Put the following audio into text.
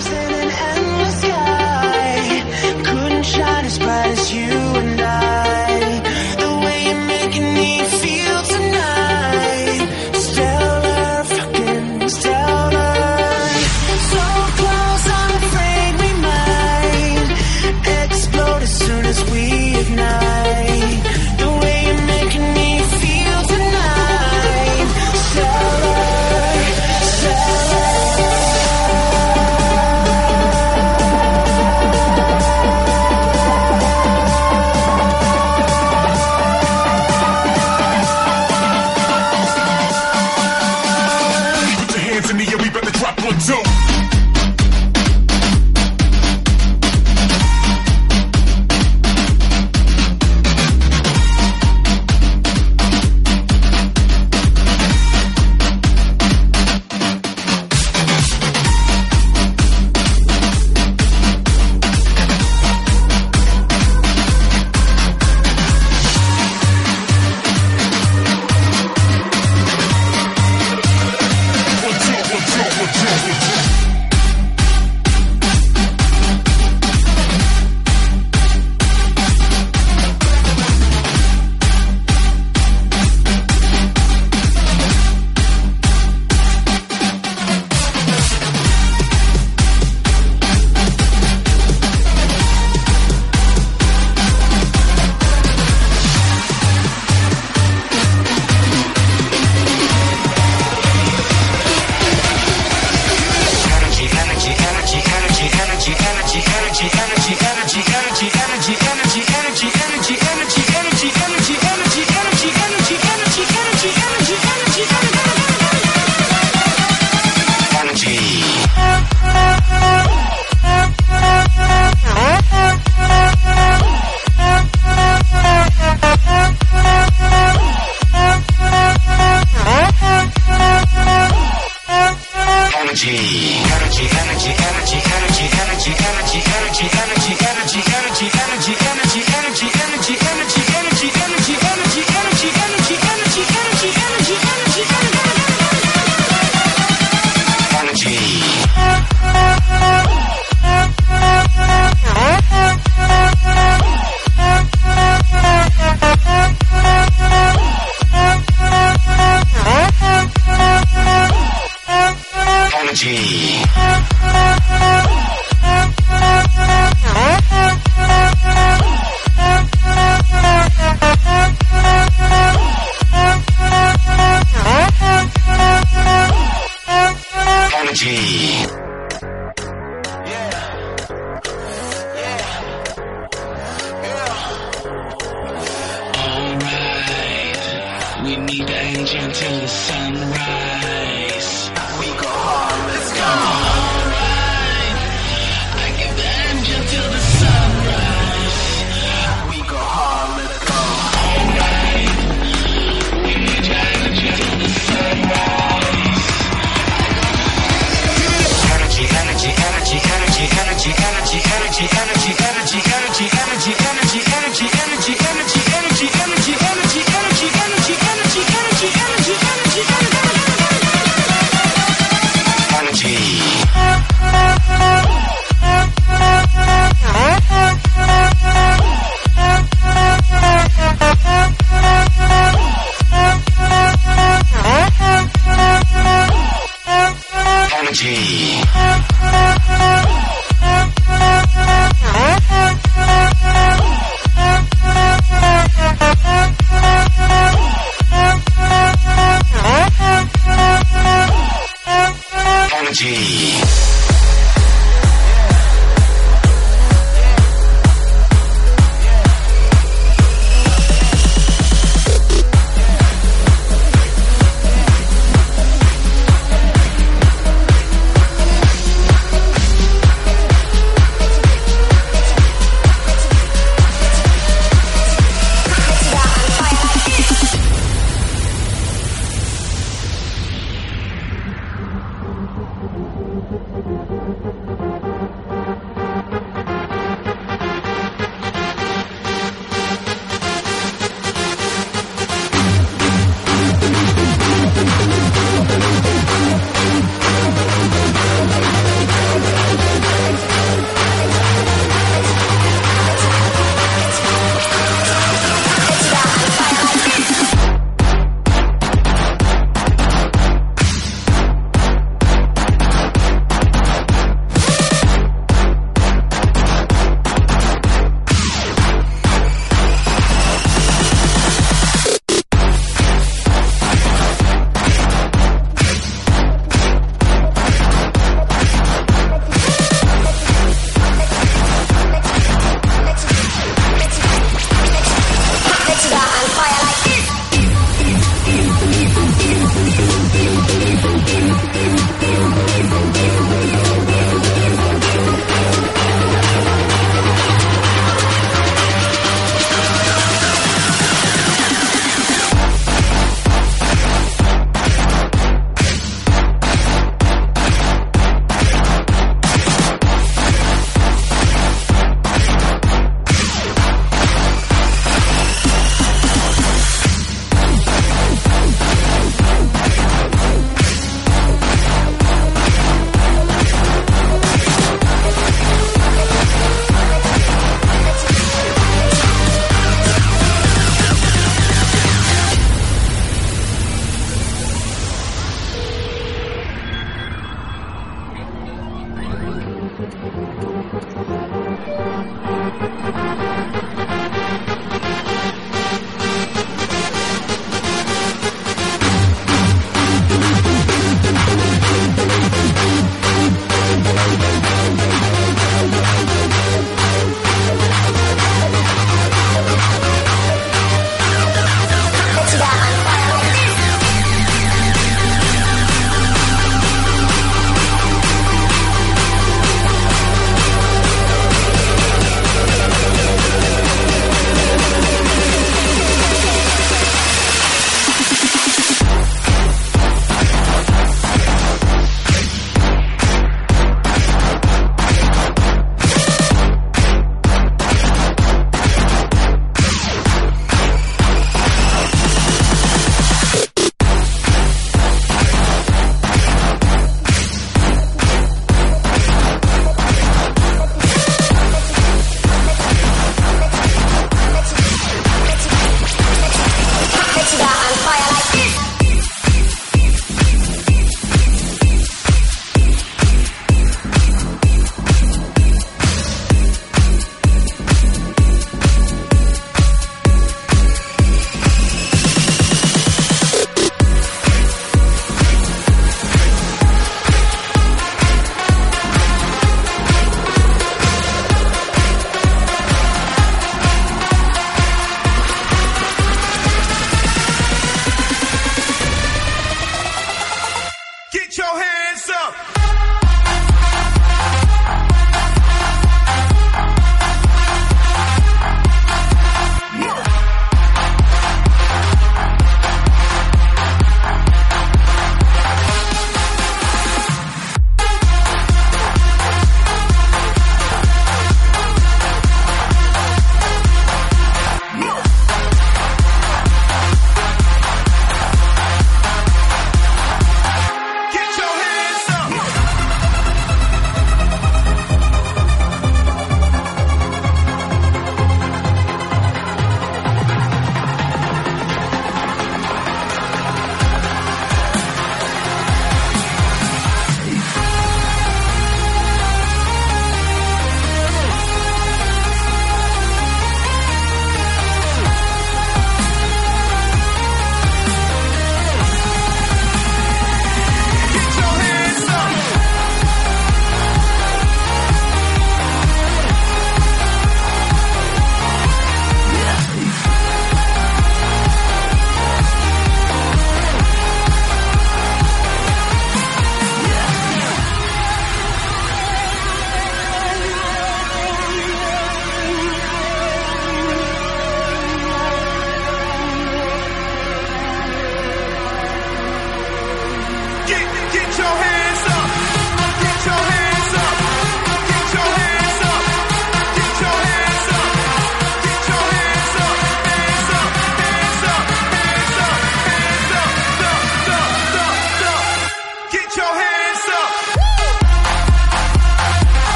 stars We need an engine till the sunrise. We go hard, let's go. Alright, I the engine till the sunrise. We go hard, let's go. Alright, we engine till the sunrise. Energy, energy, energy, energy, energy, energy, energy, energy, energy, energy, energy, energy, energy, energy, energy, energy.